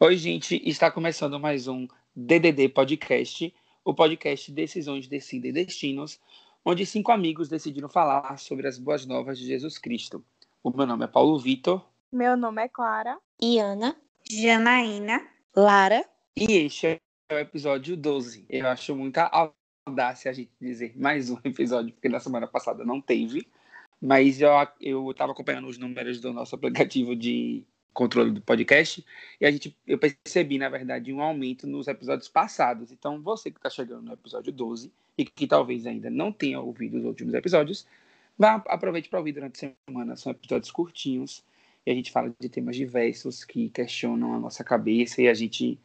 Oi, gente, está começando mais um DDD Podcast, o podcast Decisões, Decidem Destinos, onde cinco amigos decidiram falar sobre as boas novas de Jesus Cristo. O meu nome é Paulo Vitor. Meu nome é Clara. Iana. Janaína. Lara. E este é o episódio 12. Eu acho muita audácia a gente dizer mais um episódio, porque na semana passada não teve. Mas eu estava acompanhando os números do nosso aplicativo de controle do podcast, e a gente, eu percebi, na verdade, um aumento nos episódios passados. Então, você que está chegando no episódio 12 e que talvez ainda não tenha ouvido os últimos episódios, vá, aproveite para ouvir durante a semana. São episódios curtinhos e a gente fala de temas diversos que questionam a nossa cabeça e a gente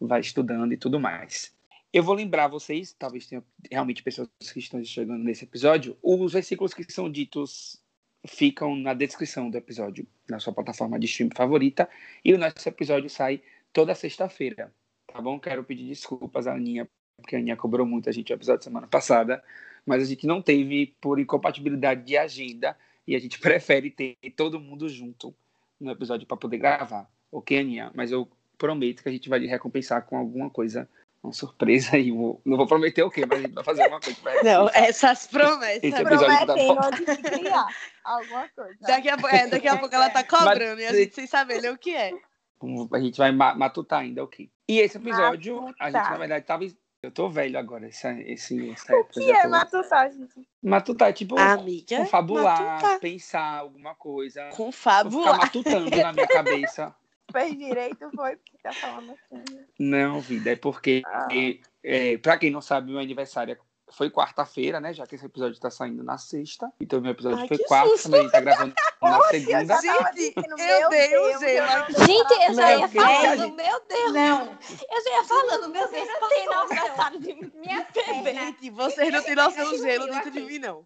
vai estudando e tudo mais. Eu vou lembrar vocês, talvez tenha realmente pessoas que estão chegando nesse episódio, os versículos que são ditos ficam na descrição do episódio, na sua plataforma de stream favorita. E o nosso episódio sai toda sexta-feira, tá bom? Quero pedir desculpas à Aninha, porque a Aninha cobrou muito a gente o episódio semana passada, mas a gente não teve por incompatibilidade de agenda e a gente prefere ter todo mundo junto no episódio para poder gravar. Ok, Aninha? Mas eu prometo que a gente vai lhe recompensar com alguma coisa uma surpresa aí. Não vou prometer o quê, mas a gente vai fazer alguma coisa. Não, essas promessas. Esse episódio tá de criar alguma coisa. Daqui a, é, daqui a pouco ela tá cobrando mas, e a gente sem saber nem o que é. A gente vai matutar ainda o okay. quê. E esse episódio, matutar. a gente, na verdade, tava. Eu tô velho agora, esse, esse, essa O que é matutar, gente? Matutar é tipo Amiga, confabular, matutar. pensar alguma coisa. Confabular. Ficar matutando na minha cabeça fez direito foi porque tá falando assim. Não, vida, é porque, ah. é, pra quem não sabe, meu aniversário foi quarta-feira, né? Já que esse episódio tá saindo na sexta. Então, meu episódio Ai, foi quarta, susto. mas a gente tá gravando na segunda. Gente, meu Deus, Deus, eu não... Gente, eu já ia falando, meu Deus. Não. Eu já ia falando, meu Deus, não tem noção. Minha Gente, vocês não têm noção do gelo dentro de mim, não.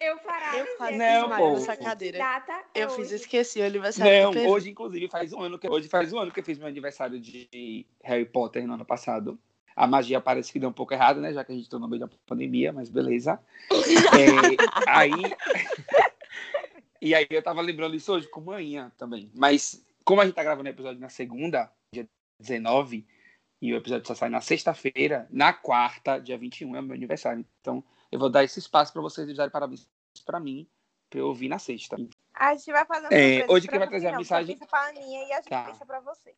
Eu fará. Eu não, pô. nessa cadeira. Data eu hoje. fiz, esqueci o aniversário. Não, hoje, inclusive, faz um ano que hoje faz um ano que eu fiz meu aniversário de Harry Potter no ano passado. A magia parece que deu um pouco errado, né? Já que a gente tá no meio da pandemia, mas beleza. é, aí. e aí eu tava lembrando isso hoje com manhã também. Mas como a gente tá gravando o episódio na segunda, dia 19, e o episódio só sai na sexta-feira, na quarta, dia 21, é o meu aniversário. Então, eu vou dar esse espaço para vocês darem parabéns para mim, para eu ouvir na sexta. A gente vai fazer é, Hoje quem vai trazer a mensagem. Pensa pra Aninha e a gente tá. pensa pra você.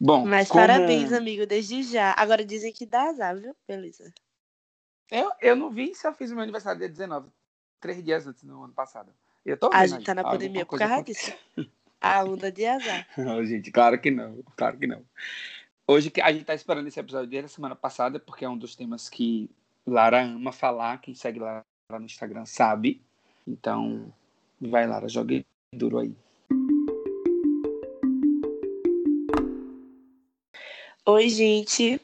Bom, Mas como... parabéns, amigo, desde já. Agora dizem que dá azar, viu? Beleza. Eu, eu não vi se eu fiz o meu aniversário dia 19, três dias antes, no ano passado. Eu tô vendo, a gente tá na pandemia por causa disso. A onda de azar. Não, gente, claro que não. Claro que não. Hoje a gente tá esperando esse episódio desde a semana passada, porque é um dos temas que Lara ama falar, quem segue lá no Instagram sabe. Então, vai, Lara, jogue duro aí. Oi, gente.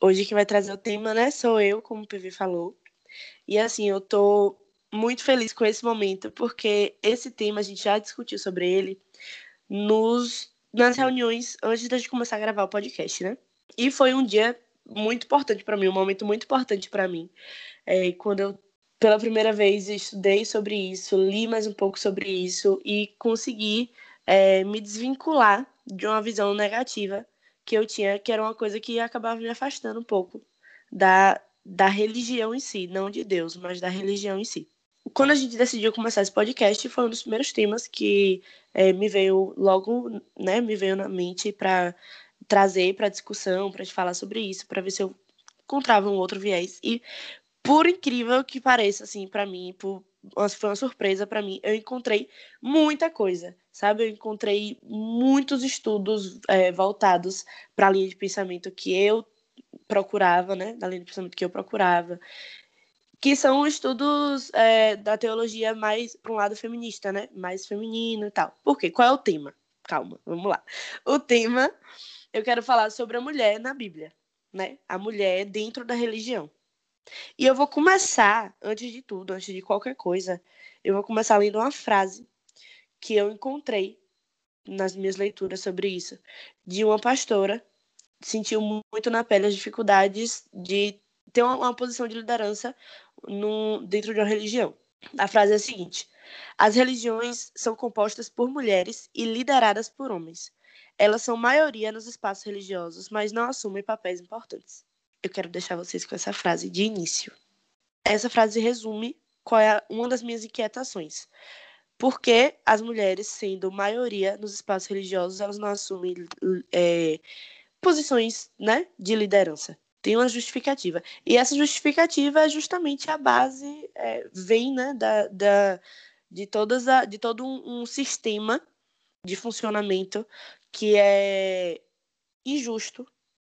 Hoje quem vai trazer o tema, né, sou eu, como o PV falou. E assim, eu tô muito feliz com esse momento, porque esse tema a gente já discutiu sobre ele nos nas reuniões antes de começar a gravar o podcast, né? E foi um dia muito importante para mim, um momento muito importante para mim. É, quando eu, pela primeira vez, estudei sobre isso, li mais um pouco sobre isso e consegui é, me desvincular de uma visão negativa que eu tinha, que era uma coisa que acabava me afastando um pouco da, da religião em si, não de Deus, mas da religião em si. Quando a gente decidiu começar esse podcast, foi um dos primeiros temas que é, me veio logo, né, me veio na mente para trazer para discussão, para falar sobre isso, para ver se eu encontrava um outro viés. E por incrível que pareça, assim, para mim, por, foi uma surpresa para mim, eu encontrei muita coisa, sabe? Eu encontrei muitos estudos é, voltados para a linha de pensamento que eu procurava, né? Da linha de pensamento que eu procurava, que são estudos é, da teologia mais para um lado feminista, né? Mais feminino e tal. Por quê? Qual é o tema? Calma, vamos lá. O tema eu quero falar sobre a mulher na Bíblia, né? A mulher dentro da religião. E eu vou começar, antes de tudo, antes de qualquer coisa, eu vou começar lendo uma frase que eu encontrei nas minhas leituras sobre isso, de uma pastora que sentiu muito na pele as dificuldades de ter uma, uma posição de liderança dentro de uma religião. A frase é a seguinte: As religiões são compostas por mulheres e lideradas por homens. Elas são maioria nos espaços religiosos, mas não assumem papéis importantes. Eu quero deixar vocês com essa frase de início. Essa frase resume qual é uma das minhas inquietações. Por que as mulheres, sendo maioria nos espaços religiosos, elas não assumem é, posições né, de liderança? Tem uma justificativa. E essa justificativa é justamente a base, é, vem né, da, da, de, todas a, de todo um, um sistema de funcionamento que é injusto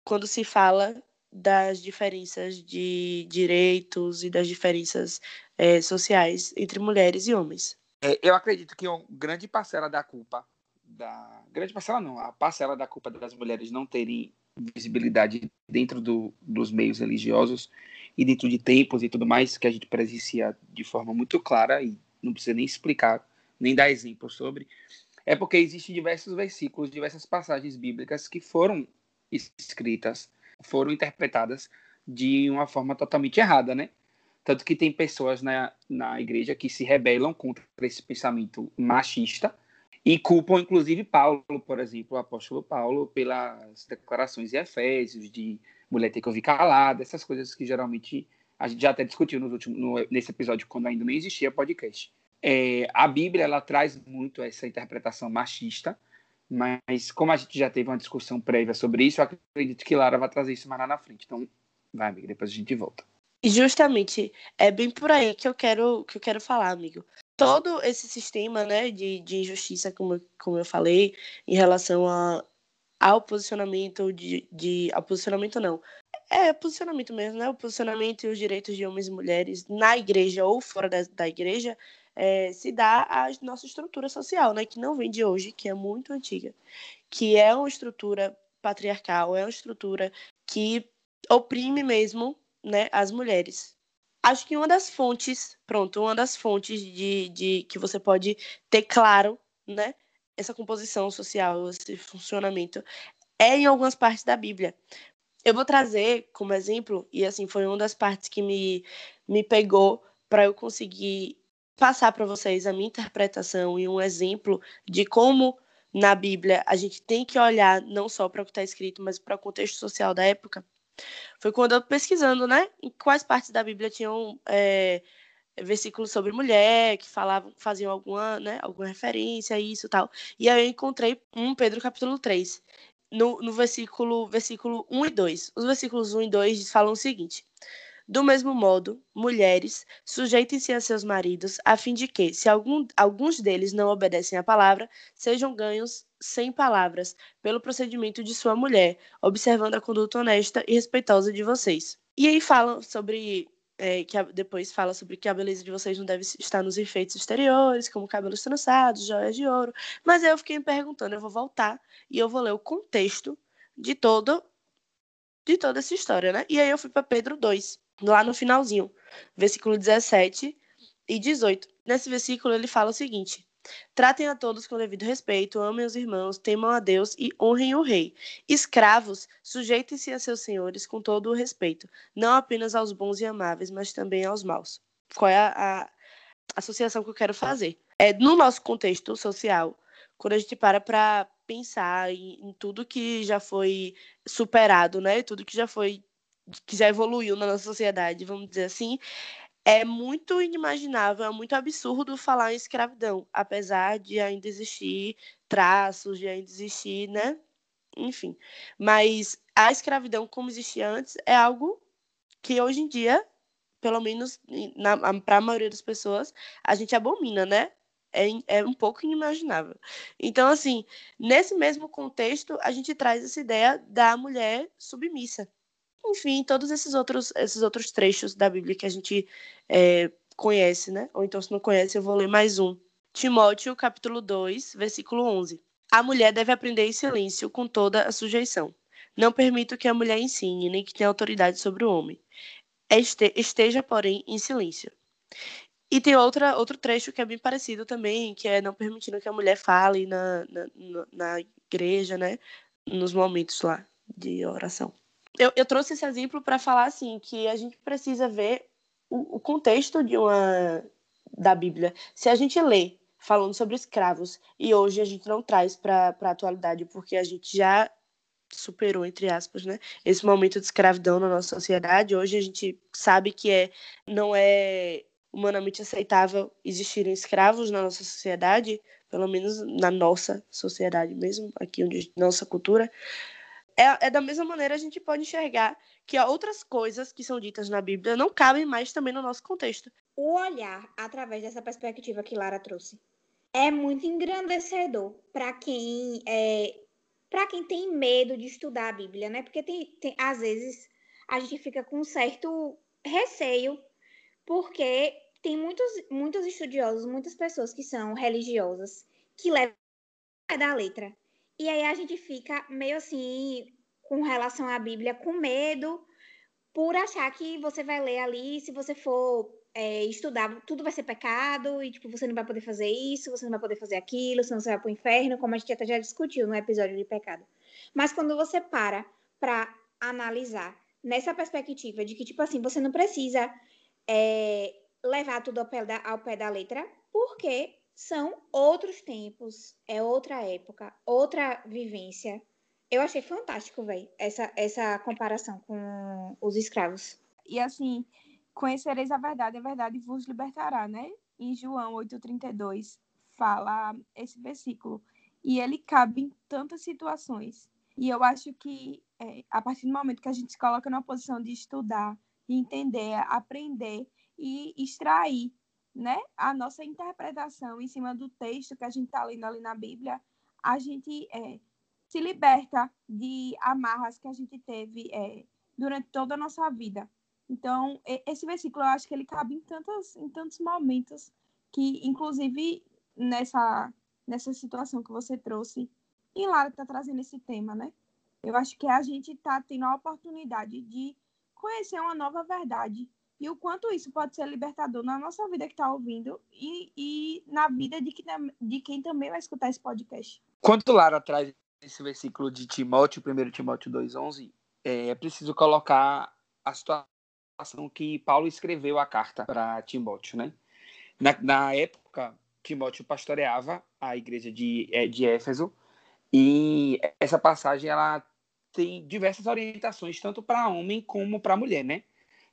quando se fala das diferenças de direitos e das diferenças é, sociais entre mulheres e homens. É, eu acredito que uma grande parcela da culpa, da grande parcela não, a parcela da culpa das mulheres não terem visibilidade dentro do, dos meios religiosos e dentro de tempos e tudo mais que a gente presencia de forma muito clara e não precisa nem explicar, nem dar exemplo sobre, é porque existem diversos versículos, diversas passagens bíblicas que foram escritas, foram interpretadas de uma forma totalmente errada, né? Tanto que tem pessoas na, na igreja que se rebelam contra esse pensamento machista e culpam, inclusive, Paulo, por exemplo, o apóstolo Paulo, pelas declarações de Efésios, de mulher ter que ouvir calada, essas coisas que geralmente a gente já até discutiu nos últimos, no, nesse episódio, quando ainda não existia podcast. É, a Bíblia ela traz muito essa interpretação machista, mas como a gente já teve uma discussão prévia sobre isso, eu acredito que Lara vai trazer isso mais lá na frente. Então, vai, amiga, depois a gente volta. Justamente é bem por aí que eu quero que eu quero falar, amigo. Todo esse sistema, né, de, de injustiça, como, como eu falei, em relação a, ao posicionamento de, de ao posicionamento não, é posicionamento mesmo, né? O posicionamento e os direitos de homens e mulheres na igreja ou fora da, da igreja é, se dá à nossa estrutura social, né? Que não vem de hoje, que é muito antiga, que é uma estrutura patriarcal, é uma estrutura que oprime mesmo né, as mulheres. Acho que uma das fontes, pronto, uma das fontes de, de que você pode ter claro, né, essa composição social, esse funcionamento, é em algumas partes da Bíblia. Eu vou trazer como exemplo, e assim, foi uma das partes que me, me pegou para eu conseguir passar para vocês a minha interpretação e um exemplo de como na Bíblia a gente tem que olhar não só para o que está escrito, mas para o contexto social da época. Foi quando eu pesquisando, né, em quais partes da Bíblia tinham é, versículos sobre mulher, que falavam, faziam alguma, né, alguma referência a isso tal. E aí eu encontrei um Pedro capítulo 3, no, no versículo, versículo 1 e 2. Os versículos 1 e 2 falam o seguinte: do mesmo modo, mulheres, sujeitem-se a seus maridos, a fim de que, se algum, alguns deles não obedecem à palavra, sejam ganhos sem palavras pelo procedimento de sua mulher, observando a conduta honesta e respeitosa de vocês. E aí falam sobre é, que a, depois fala sobre que a beleza de vocês não deve estar nos efeitos exteriores, como cabelos trançados, joias de ouro. Mas aí eu fiquei me perguntando, eu vou voltar e eu vou ler o contexto de todo de toda essa história, né? E aí eu fui para Pedro 2 lá no finalzinho, versículo 17 e 18. Nesse versículo ele fala o seguinte: Tratem a todos com devido respeito, amem os irmãos, temam a Deus e honrem o rei. Escravos, sujeitem-se a seus senhores com todo o respeito, não apenas aos bons e amáveis, mas também aos maus. Qual é a, a associação que eu quero fazer? É no nosso contexto social, quando a gente para para pensar em, em, tudo que já foi superado, né? Tudo que já foi que já evoluiu na nossa sociedade, vamos dizer assim, é muito inimaginável, é muito absurdo falar em escravidão, apesar de ainda existir traços, de ainda existir, né? Enfim. Mas a escravidão como existia antes é algo que hoje em dia, pelo menos para a maioria das pessoas, a gente abomina, né? É, é um pouco inimaginável. Então, assim, nesse mesmo contexto, a gente traz essa ideia da mulher submissa, enfim, todos esses outros, esses outros trechos da Bíblia que a gente é, conhece, né? Ou então, se não conhece, eu vou ler mais um. Timóteo, capítulo 2, versículo 11. A mulher deve aprender em silêncio com toda a sujeição. Não permito que a mulher ensine, nem que tenha autoridade sobre o homem. Este, esteja, porém, em silêncio. E tem outra, outro trecho que é bem parecido também, que é não permitindo que a mulher fale na, na, na igreja, né? Nos momentos lá de oração eu, eu trouxe esse exemplo para falar assim que a gente precisa ver o, o, contexto de uma da Bíblia. Se a gente lê falando sobre escravos. E hoje a gente não traz para a atualidade, porque a gente já superou, entre aspas, né, esse momento de escravidão na nossa sociedade. Hoje a gente sabe que é, não é humanamente aceitável existirem escravos na nossa sociedade, pelo menos na nossa sociedade mesmo, aqui onde nossa cultura. É, é da mesma maneira a gente pode enxergar que outras coisas que são ditas na Bíblia não cabem mais também no nosso contexto. O olhar através dessa perspectiva que Lara trouxe é muito engrandecedor para quem é, para quem tem medo de estudar a Bíblia, né? Porque tem, tem, às vezes a gente fica com um certo receio, porque tem muitos, muitos estudiosos, muitas pessoas que são religiosas, que levam da letra. E aí a gente fica meio assim, com relação à Bíblia, com medo, por achar que você vai ler ali, se você for é, estudar, tudo vai ser pecado, e tipo, você não vai poder fazer isso, você não vai poder fazer aquilo, senão você vai para o inferno, como a gente até já discutiu no episódio de pecado. Mas quando você para para analisar nessa perspectiva de que, tipo assim, você não precisa é, levar tudo ao pé, da, ao pé da letra, porque são outros tempos, é outra época, outra vivência. Eu achei fantástico, velho, essa, essa comparação com os escravos. E assim, Conhecereis a verdade, a verdade vos libertará, né? Em João 8,32 fala esse versículo. E ele cabe em tantas situações. E eu acho que é, a partir do momento que a gente se coloca numa posição de estudar, entender, aprender e extrair né, a nossa interpretação em cima do texto que a gente está lendo ali na Bíblia, a gente é, se liberta de amarras que a gente teve é, durante toda a nossa vida. Então, esse versículo eu acho que ele cabe em, tantos em tantos momentos que, inclusive, nessa, nessa situação que você trouxe, e Lara está trazendo esse tema, né? Eu acho que a gente está tendo a oportunidade de conhecer uma nova verdade e o quanto isso pode ser libertador na nossa vida que está ouvindo e, e na vida de, que, de quem também vai escutar esse podcast. Quando Lara traz esse versículo de Timóteo, 1 Timóteo 2,11, é, é preciso colocar a situação situação que Paulo escreveu a carta para Timóteo, né? Na, na, época, Timóteo pastoreava a igreja de, é, de Éfeso e essa passagem ela tem diversas orientações tanto para homem como para mulher, né?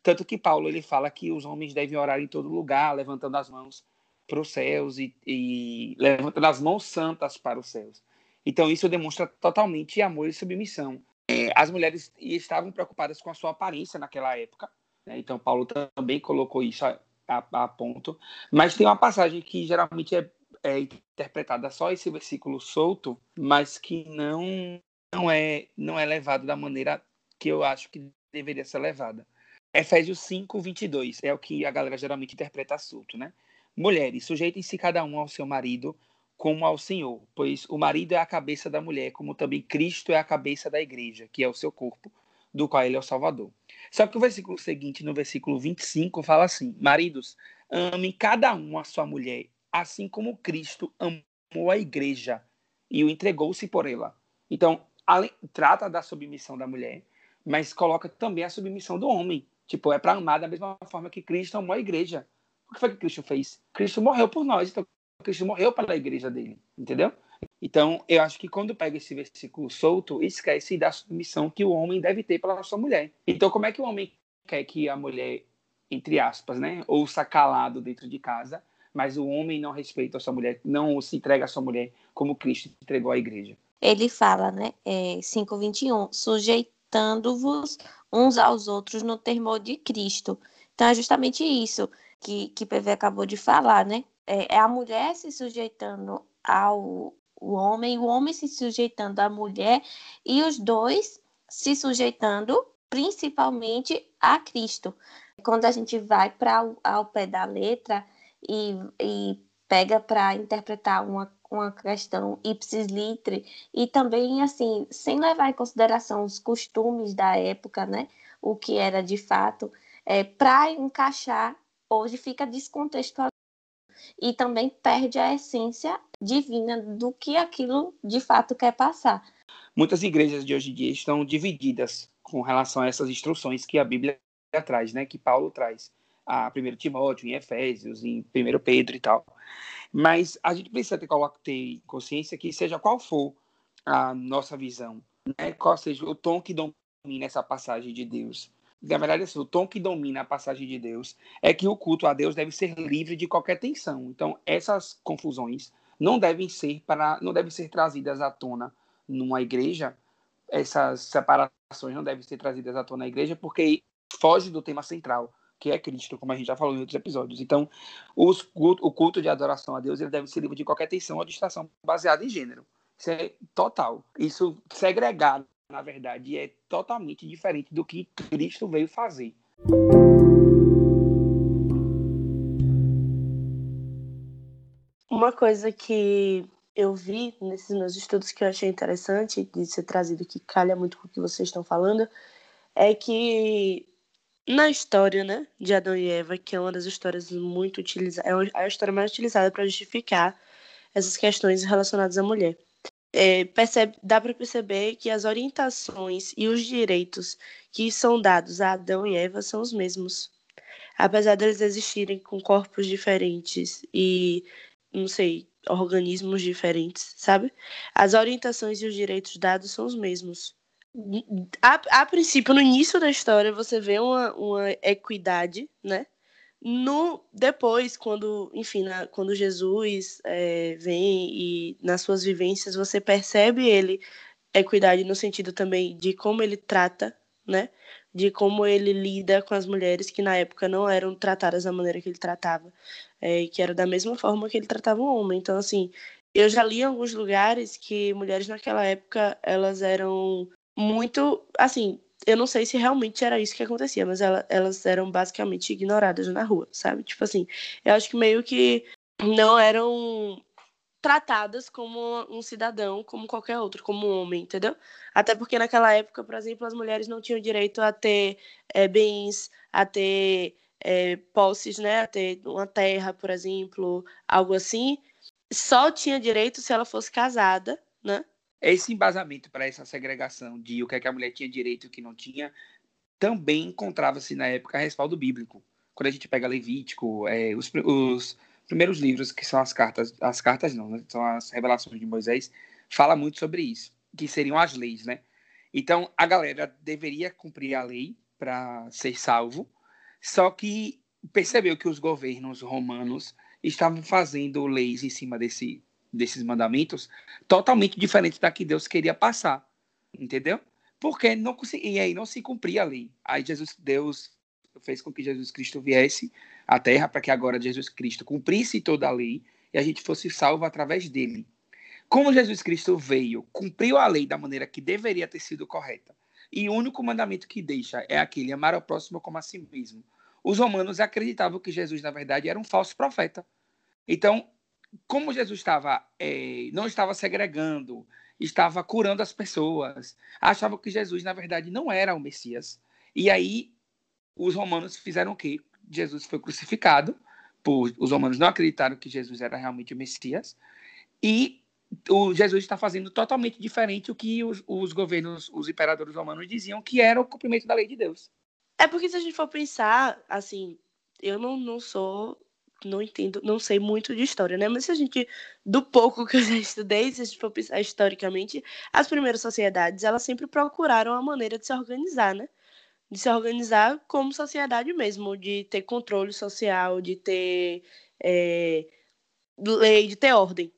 Tanto que Paulo ele fala que os homens devem orar em todo lugar, levantando as mãos para os céus e, e levantando as mãos santas para os céus. Então isso demonstra totalmente amor e submissão. É, as mulheres estavam preocupadas com a sua aparência naquela época, né? Então, Paulo também colocou isso a, a, a, ponto. Mas tem uma passagem que geralmente é, é interpretada só esse versículo solto, mas que não, não, é, não é levado da maneira que eu acho que deveria ser levada. Efésios 5, 22 é o que a galera geralmente interpreta solto, né? Mulheres, sujeitem-se cada um ao seu marido como ao Senhor, pois o marido é a cabeça da mulher, como também Cristo é a cabeça da igreja, que é o seu corpo, do qual ele é o Salvador. Só que o versículo seguinte, no versículo 25, fala assim: Maridos, amem cada um a sua mulher, assim como Cristo amou a igreja e o entregou-se por ela. Então, além, trata da submissão da mulher, mas coloca também a submissão do homem. Tipo, é para amar da mesma forma que Cristo amou a igreja. O que foi que Cristo fez? Cristo morreu por nós, então Cristo morreu pela igreja dele, entendeu? Então, eu acho que quando pega esse versículo solto, esquece da submissão que o homem deve ter pela sua mulher. Então, como é que o homem quer que a mulher, entre aspas, né, ouça calado dentro de casa, mas o homem não respeita a sua mulher, não se entrega à sua mulher como Cristo entregou à igreja? Ele fala, né, é, 5:21, sujeitando-vos uns aos outros no temor de Cristo. Então, é justamente isso que, que PV acabou de falar, né? É, é a mulher se sujeitando ao o homem, o homem se sujeitando à mulher e os dois se sujeitando principalmente a Cristo. Quando a gente vai para ao pé da letra e, e pega para interpretar uma, uma questão ipsis litre e também assim sem levar em consideração os costumes da época, né? O que era de fato, é, para encaixar hoje fica descontextualizado e também perde a essência divina do que aquilo de fato quer passar. Muitas igrejas de hoje em dia estão divididas com relação a essas instruções que a Bíblia traz, né, que Paulo traz. A 1 Timóteo, em Efésios, em 1 Pedro e tal. Mas a gente precisa ter, ter consciência que, seja qual for a nossa visão, né, qual seja o tom que domina essa passagem de Deus, na verdade, assim, o tom que domina a passagem de Deus é que o culto a Deus deve ser livre de qualquer tensão. Então, essas confusões não devem ser para, não devem ser trazidas à tona numa igreja. Essas separações não devem ser trazidas à tona na igreja, porque foge do tema central, que é Cristo, como a gente já falou em outros episódios. Então, os, o culto de adoração a Deus ele deve ser livre de qualquer tensão ou distração baseada em gênero. Isso é total. Isso segregado na verdade, é totalmente diferente do que Cristo veio fazer. Uma coisa que eu vi nesses meus estudos que eu achei interessante de ser trazido, que calha muito com o que vocês estão falando, é que na história né, de Adão e Eva, que é uma das histórias muito utilizadas, é a história mais utilizada para justificar essas questões relacionadas à mulher é, percebe, dá para perceber que as orientações e os direitos que são dados a Adão e Eva são os mesmos. Apesar deles existirem com corpos diferentes e, não sei, organismos diferentes, sabe? As orientações e os direitos dados são os mesmos. A, a princípio, no início da história, você vê uma, uma equidade, né? No depois, quando, enfim, na, quando Jesus é, vem e nas suas vivências você percebe ele equidade no sentido também de como ele trata, né? De como ele lida com as mulheres que na época não eram tratadas da maneira que ele tratava, é, que era da mesma forma que ele tratava o homem. Então, assim, eu já li em alguns lugares que mulheres naquela época elas eram muito, assim, eu não sei se realmente era isso que acontecia, mas ela, elas eram basicamente ignoradas na rua, sabe? Tipo assim, eu acho que meio que não eram tratadas como um cidadão, como qualquer outro, como um homem, entendeu? Até porque naquela época, por exemplo, as mulheres não tinham direito a ter é, bens, a ter é, posses, né? A ter uma terra, por exemplo, algo assim. Só tinha direito se ela fosse casada, né? Esse embasamento para essa segregação de o que, é que a mulher tinha direito e o que não tinha, também encontrava-se na época respaldo bíblico. Quando a gente pega Levítico, é, os, os, primeiros livros, que são as cartas, as cartas não, né, são as revelações de Moisés, fala muito sobre isso, que seriam as leis, né? Então, a galera deveria cumprir a lei para ser salvo, só que percebeu que os governos romanos estavam fazendo leis em cima desse, desses mandamentos totalmente diferente da que Deus queria passar, entendeu? Porque não e aí não se cumpria a lei. Aí Jesus, Deus fez com que Jesus Cristo viesse à Terra para que agora Jesus Cristo cumprisse toda a lei e a gente fosse salvo através dele. Como Jesus Cristo veio, cumpriu a lei da maneira que deveria ter sido correta, e o único mandamento que deixa é aquele amar ao próximo como a si mesmo. Os romanos acreditavam que Jesus, na verdade, era um falso profeta. Então, como Jesus estava é, não estava segregando, estava curando as pessoas, achavam que Jesus na verdade não era o Messias. E aí os romanos fizeram o quê? Jesus foi crucificado, por, os romanos não acreditaram que Jesus era realmente o Messias, e o Jesus está fazendo totalmente diferente o que os, os governos, os imperadores romanos diziam que era o cumprimento da lei de Deus. É porque se a gente for pensar, assim, eu não, não sou não entendo, não sei muito de história, né? Mas se a gente, do pouco que eu já estudei, se a gente for pensar historicamente, as primeiras sociedades, elas sempre procuraram a maneira de se organizar, né? De se organizar como sociedade mesmo, de ter controle social, de ter é, lei, de ter ordem.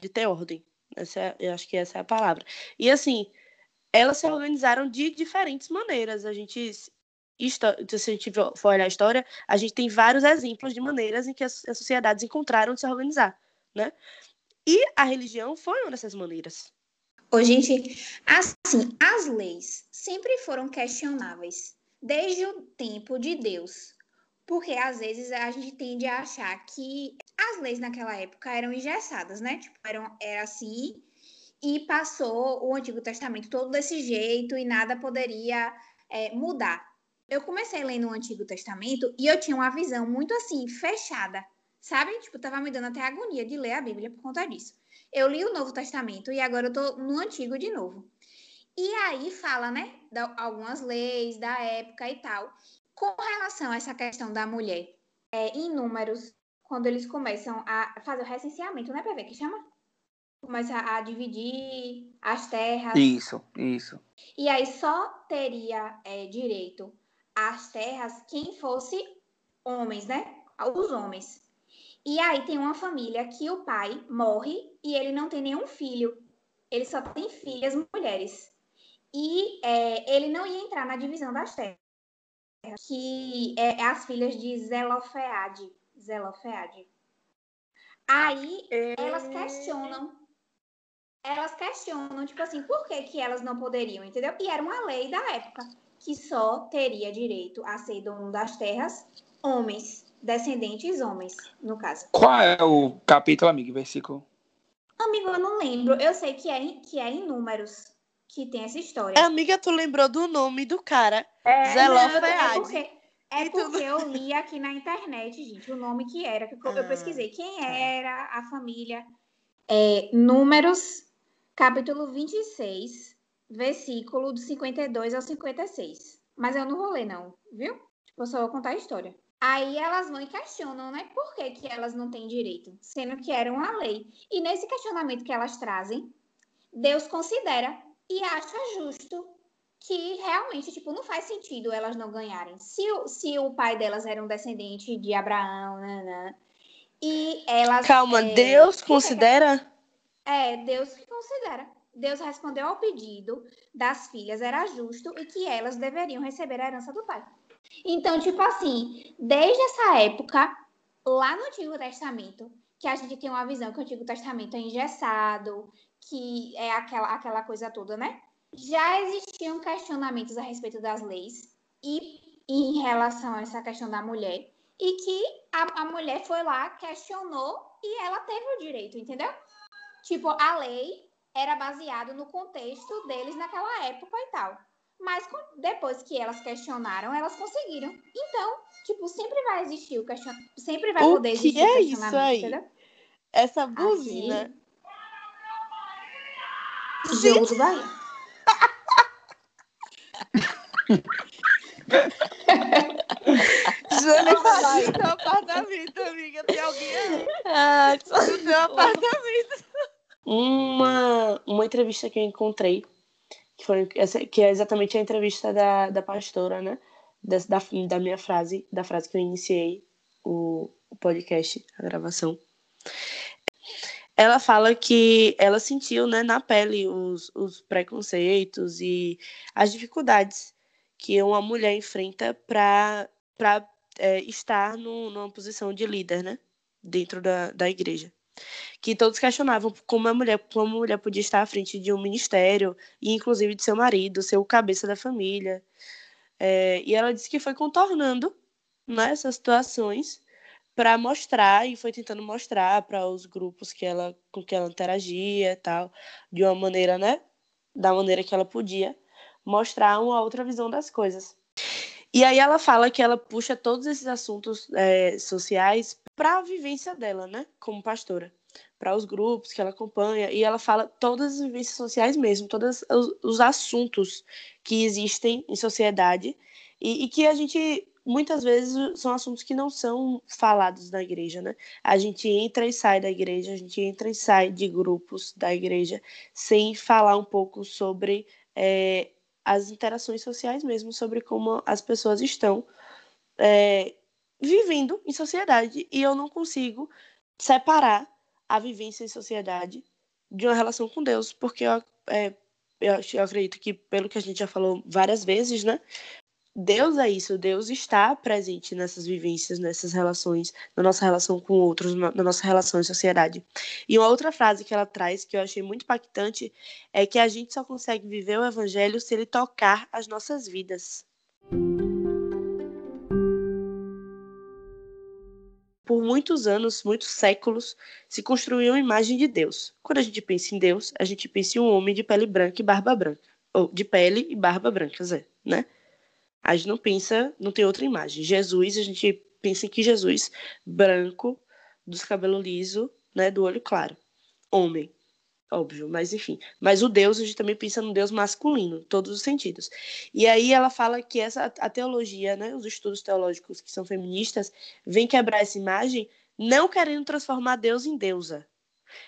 De ter ordem. Essa é, eu acho que essa é a palavra. E assim, elas se organizaram de diferentes maneiras. A gente se a gente for olhar a história, a gente tem vários exemplos de maneiras em que as, sociedades encontraram de se organizar, né? E a religião foi uma dessas maneiras. Ô, gente, assim, as leis sempre foram questionáveis, desde o tempo de Deus. Porque às vezes a gente tende a achar que as leis naquela época eram engessadas, né? Tipo, eram, era assim, e passou o Antigo Testamento todo desse jeito e nada poderia é, mudar eu comecei lendo o Antigo Testamento e eu tinha uma visão muito assim, fechada, sabe? Tipo, tava me dando até agonia de ler a Bíblia por conta disso. Eu li o Novo Testamento e agora eu tô no Antigo de novo. E aí fala, né, de algumas leis da época e tal. Com relação a essa questão da mulher, é, em números, quando eles começam a fazer o recenseamento, né, PV, que chama? Começa a dividir as terras. Isso, isso. E aí só teria é, direito às terras quem fosse homens, né? Os homens. E aí tem uma família que o pai morre e ele não tem nenhum filho. Ele só tem filhas mulheres. E é, ele não ia entrar na divisão das terras, que é as filhas de Zelofeade. Zelofeade. Aí elas questionam. Elas questionam, tipo assim, por que, que elas não poderiam, entendeu? E era uma lei da época que só teria direito a ser dono das terras homens, descendentes homens, no caso. Qual é o capítulo, amigo, versículo? Amigo, eu não lembro. Eu sei que é, em- que é em números que tem essa história. Amiga, tu lembrou do nome do cara? É, Zelofeade. É porque, é E porque eu li aqui na internet, gente, o nome que era. que Eu eu Ah, pesquisei quem era a família. É, números, capítulo 26, versículo do 52 ao 56. Mas eu não vou ler, não, viu? Tipo, eu só vou contar a história. Aí elas vão e questionam, né? Por que, que elas não têm direito? Sendo que era uma lei. E nesse questionamento que elas trazem, Deus considera e acha justo que realmente, tipo, não faz sentido elas não ganharem. Se o, se o pai delas era um descendente de Abraão, nanã, e elas... Calma, é, Deus considera? É, Deus que considera. Deus respondeu ao pedido das filhas, era justo, e que elas deveriam receber a herança do pai. Então, tipo assim, desde essa época, lá no Antigo Testamento, que a gente tem uma visão que o Antigo Testamento é engessado, que é aquela, aquela coisa toda, né? Já existiam questionamentos a respeito das leis e em relação a essa questão da mulher, e que a, a mulher foi lá, questionou e ela teve o direito, entendeu? Tipo, a lei era baseado no contexto deles naquela época e tal. Mas com- depois que elas questionaram, elas conseguiram. Então, tipo, sempre vai existir o questionamento. Sempre vai O poder que existir é o isso questionamento, aí? entendeu? Essa buzina. Jogo do Bahia. Jane fala no apartamento, amiga. Tem alguém aí Ah, no teu apartamento. Uma, uma entrevista que eu encontrei, que, foi, que é exatamente a entrevista da, da pastora, né? Da, da, da minha frase, da frase que eu iniciei o, o podcast, a gravação. Ela fala que ela sentiu né, na pele os, os preconceitos e as dificuldades que uma mulher enfrenta para é, estar no, numa posição de líder, né? Dentro da, da igreja. Que todos questionavam como a mulher, como a mulher podia estar à frente de um ministério, e inclusive de seu marido, ser o cabeça da família. É, e ela disse que foi contornando né, essas situações para mostrar e foi tentando mostrar para os grupos que ela com que ela interagia tal, de uma maneira, né, da maneira que ela podia, mostrar uma outra visão das coisas. E aí ela fala que ela puxa todos esses assuntos é, sociais para a vivência dela, né, como pastora, para os grupos que ela acompanha, e ela fala todas as vivências sociais mesmo, todos os, os assuntos que existem em sociedade. E, e que a gente muitas vezes são assuntos que não são falados na igreja, né? A gente entra e sai da igreja, a gente entra e sai de grupos da igreja sem falar um pouco sobre é, as interações sociais mesmo, sobre como as pessoas estão é, vivendo em sociedade. E eu não consigo separar a vivência em sociedade de uma relação com Deus, porque eu, é, eu, eu acredito que, pelo que a gente já falou várias vezes, né? Deus é isso, Deus está presente nessas vivências, nessas relações, na nossa relação com outros, na nossa relação em sociedade. E uma outra frase que ela traz, que eu achei muito impactante, é que a gente só consegue viver o evangelho se ele tocar as nossas vidas. Por muitos anos, muitos séculos, se construiu uma imagem de Deus. Quando a gente pensa em Deus, a gente pensa em um homem de pele branca e barba branca. Ou de pele e barba branca, Zé, né? A gente não pensa, não tem outra imagem. Jesus, a gente pensa em que Jesus, branco, dos cabelos liso, né, do olho claro. Homem. Óbvio, mas enfim. Mas o Deus, a gente também pensa no Deus masculino, todos os sentidos. E aí ela fala que essa a teologia, né, os estudos teológicos que são feministas, vêm quebrar essa imagem, não querendo transformar Deus em deusa,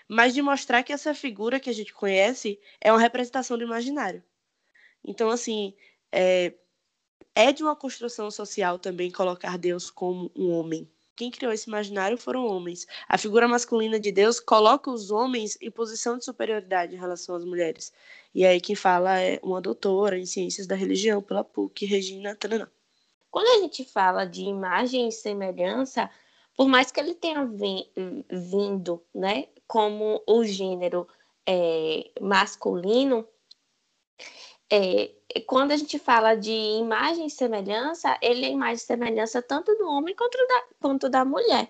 mas de mostrar que essa figura que a gente conhece é uma representação do imaginário. Então, assim, é, é de uma construção social também colocar Deus como um homem, quem criou esse imaginário foram homens. A figura masculina de Deus coloca os homens em posição de superioridade em relação às mulheres. E aí quem fala é uma doutora em ciências da religião pela PUC, Regina Tananã. Quando a gente fala de imagem e semelhança, por mais que ele tenha vindo, né, como o gênero é, masculino, é, quando a gente fala de imagem e semelhança, ele é imagem e semelhança tanto do homem quanto da, quanto da mulher.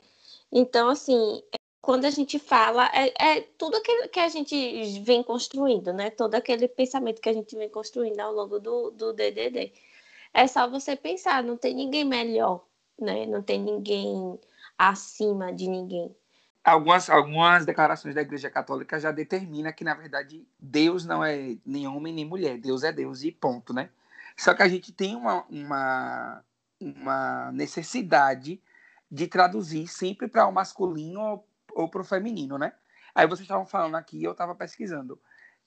Então, assim, quando a gente fala, é, é tudo aquilo que a gente vem construindo, né? Todo aquele pensamento que a gente vem construindo ao longo do, do DDD. É só você pensar, não tem ninguém melhor, né? Não tem ninguém acima de ninguém algumas, algumas declarações da Igreja Católica já determina que, na verdade, Deus não é nem homem nem mulher. Deus é Deus e ponto, né? Só que a gente tem uma, uma, uma necessidade de traduzir sempre para o masculino ou, ou para o feminino, né? Aí vocês estavam falando aqui, eu estava pesquisando.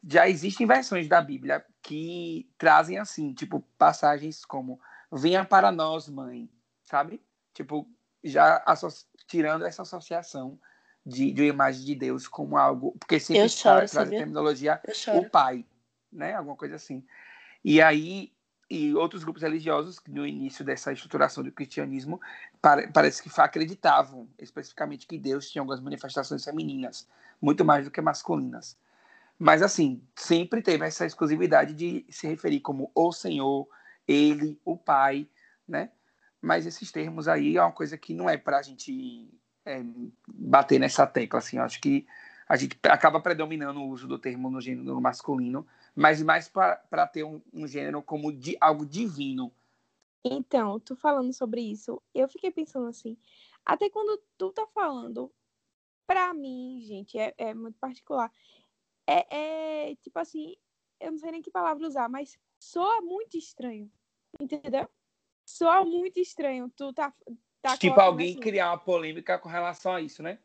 Já existem versões da Bíblia que trazem assim, tipo, passagens como venha para nós, mãe, sabe? Tipo, já tirando essa associação de, de uma imagem de Deus como algo. Porque sempre choro, traz a terminologia o pai, né? Alguma coisa assim. E aí, e outros grupos religiosos, no início dessa estruturação do cristianismo, parece que acreditavam especificamente que Deus tinha algumas manifestações femininas, muito mais do que masculinas. Mas, assim, sempre teve essa exclusividade de se referir como o Senhor, Ele, o Pai, né? Mas esses termos aí é uma coisa que não é para a gente é, bater nessa tecla. Assim, eu acho que a gente acaba predominando o uso do termo no gênero masculino, mas mais para ter um, um, gênero como de algo divino. Então, tu falando sobre isso, eu fiquei pensando assim, até quando tu tá falando, para mim, gente, é, é, muito particular. É, é tipo assim, eu não sei nem que palavra usar, mas soa muito estranho, entendeu? Soa muito estranho. Tu tá, Tá tipo, alguém assim. criar uma polêmica com relação a isso, né?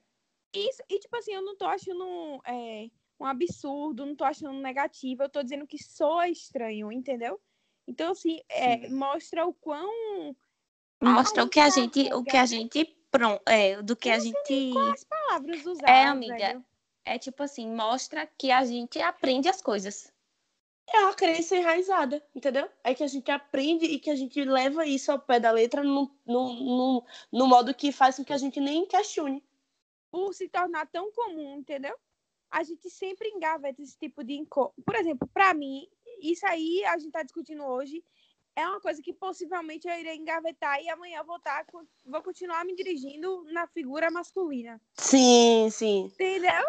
Isso, e tipo assim, eu não tô achando é, um absurdo, não tô achando negativo, eu tô dizendo que soa estranho, entendeu? Então, assim, é, mostra o quão. Mostra o que a gente. O que a gente. Pronto, é, do que eu a gente. Quais palavras usar? É, amiga. Velho. É tipo assim, mostra que a gente aprende as coisas é uma crença enraizada, entendeu? É que a gente aprende e que a gente leva isso ao pé da letra no, no, no, no modo que faz com que a gente nem questione. Por se tornar tão comum, entendeu? A gente sempre engaveta esse tipo de encontro. Por exemplo, para mim, isso aí a gente está discutindo hoje é uma coisa que possivelmente eu irei engavetar e amanhã vou, estar, tá vou continuar me dirigindo na figura masculina. Sim, sim. Entendeu?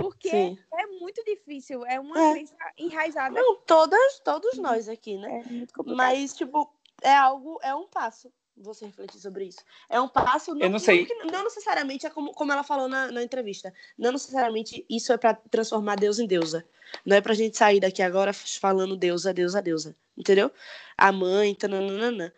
Porque Sim. é muito difícil, é uma é. crença enraizada. Não, todas, todos nós aqui, né? É Mas, tipo, é algo, é um passo você refletir sobre isso. É um passo. Não, eu não sei. Não, não necessariamente é como, como ela falou na, na entrevista. Não necessariamente isso é para transformar Deus em deusa. Não é pra gente sair daqui agora falando deusa, deusa, deusa. Entendeu? A mãe, tananana.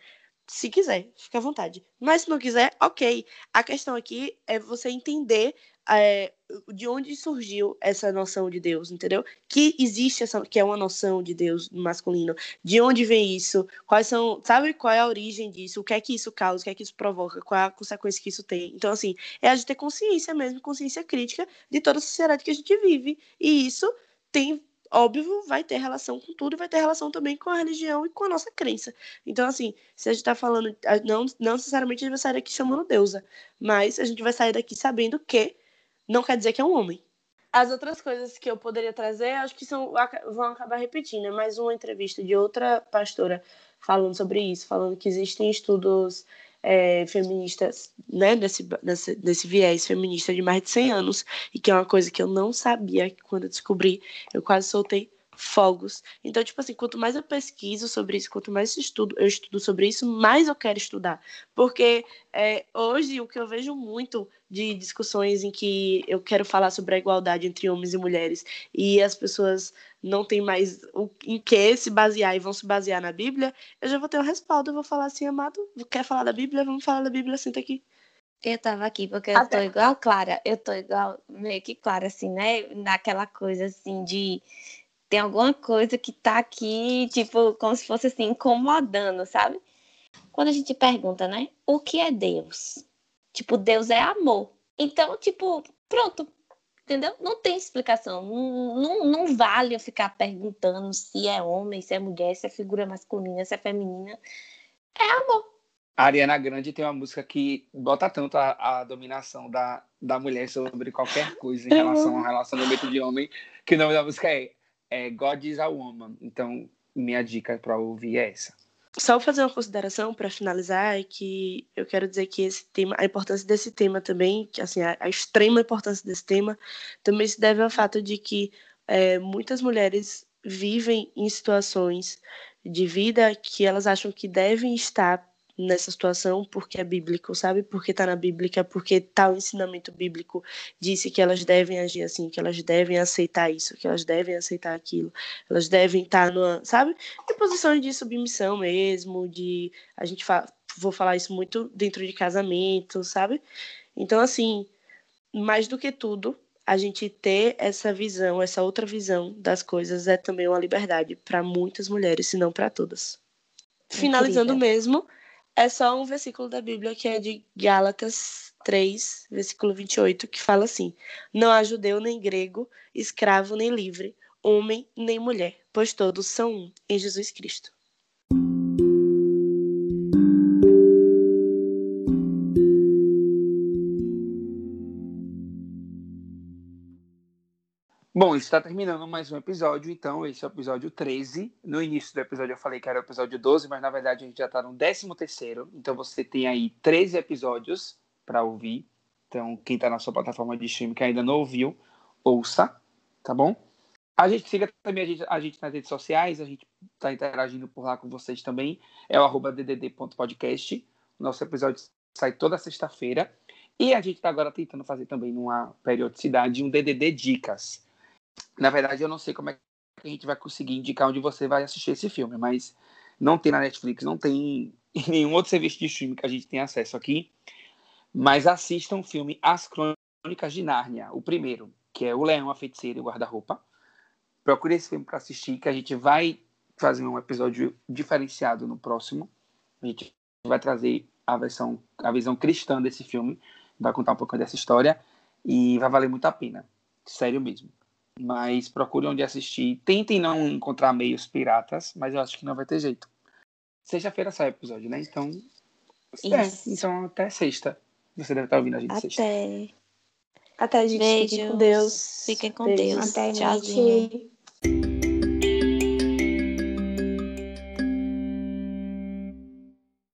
Se quiser, fica à vontade. Mas se não quiser, ok. A questão aqui é você entender é, de onde surgiu essa noção de Deus, entendeu? Que existe essa, que é uma noção de Deus masculino. De onde vem isso? Quais são, sabe qual é a origem disso? O que é que isso causa? O que é que isso provoca? Qual é a consequência que isso tem? Então, assim, é a gente ter consciência mesmo, consciência crítica de toda a sociedade que a gente vive. E isso tem óbvio, vai ter relação com tudo, vai ter relação também com a religião e com a nossa crença. Então, assim, se a gente está falando, não, não necessariamente a gente vai sair daqui chamando deusa, mas a gente vai sair daqui sabendo que não quer dizer que é um homem. As outras coisas que eu poderia trazer, acho que são, vão acabar repetindo. É mais uma entrevista de outra pastora falando sobre isso, falando que existem estudos é, feministas, né, desse, desse, desse viés feminista de mais de 100 anos, e que é uma coisa que eu não sabia quando eu descobri. Eu quase soltei fogos. Então, tipo assim, quanto mais eu pesquiso sobre isso, quanto mais eu estudo, eu estudo sobre isso, mais eu quero estudar. Porque é, hoje o que eu vejo muito de discussões em que eu quero falar sobre a igualdade entre homens e mulheres e as pessoas não têm mais o, em que se basear e vão se basear na Bíblia, eu já vou ter um respaldo, eu vou falar assim, amado, quer falar da Bíblia? Vamos falar da Bíblia, senta aqui. Eu tava aqui porque eu tô igual Clara, eu tô igual, meio que Clara, assim, né? Naquela coisa assim de tem alguma coisa que tá aqui, tipo, como se fosse assim, incomodando, sabe? Quando a gente pergunta, né? O que é Deus? Tipo, Deus é amor. Então, tipo, pronto. Entendeu? Não tem explicação. Não, não, não vale eu ficar perguntando se é homem, se é mulher, se é figura masculina, se é feminina. É amor. A Ariana Grande tem uma música que bota tanto a, a dominação da, da mulher sobre qualquer coisa em relação ao relacionamento de homem, que o nome da música é é God is a Woman. Então, minha dica para ouvir é essa. Só fazer uma consideração para finalizar é que eu quero dizer que esse tema, a importância desse tema também, que assim a, a extrema importância desse tema, também se deve ao fato de que é, muitas mulheres vivem em situações de vida que elas acham que devem estar nessa situação porque é bíblico, sabe? Porque está na Bíblia, porque tal ensinamento bíblico disse que elas devem agir assim, que elas devem aceitar isso, que elas devem aceitar aquilo, elas devem estar tá numa, sabe? Em posições de submissão mesmo, de a gente fa vou falar isso muito dentro de casamento, sabe? Então assim, mais do que tudo, a gente ter essa visão, essa outra visão das coisas é também uma liberdade para muitas mulheres, se não para todas. Finalizando mesmo, é só um versículo da Bíblia que é de Gálatas 3, versículo 28, que fala assim: Não há judeu nem grego, escravo nem livre, homem nem mulher, pois todos são um em Jesus Cristo. Bom, está terminando mais um episódio, então esse é o episódio 13. No início do episódio eu falei que era o episódio 12, mas na verdade a gente já está no 13 terceiro, então você tem aí 13 episódios para ouvir. Então quem está na sua plataforma de streaming que ainda não ouviu, ouça, tá bom? A gente siga também a gente, a gente nas redes sociais, a gente está interagindo por lá com vocês também, é o ddd.podcast. Nosso episódio sai toda sexta-feira. E a gente está agora tentando fazer também numa periodicidade um DDD Dicas na verdade, eu não sei como é que a gente vai conseguir indicar onde você vai assistir esse filme, mas não tem na Netflix, não tem em nenhum outro serviço de streaming que a gente tem acesso aqui. Mas assistam o filme As Crônicas de Nárnia, o primeiro, que é O Leão, a Feiticeira e o Guarda-Roupa. Procure esse filme para assistir, que a gente vai fazer um episódio diferenciado no próximo. A gente vai trazer a versão, a visão cristã desse filme, vai contar um pouco dessa história e vai valer muito a pena. Sério mesmo mas procure onde assistir. Tentem não encontrar meios piratas, mas eu acho que não vai ter jeito. Sexta-feira sai o episódio, né? Então. É, então até sexta. Você deve estar ouvindo a gente até. sexta. Até, gente. Beijos. Fiquem com Deus. Fiquem com Deus. Até, Tchauzinho. gente.